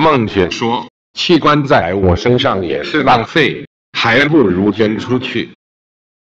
孟姐说器官在我身上也是浪费还不如捐出去。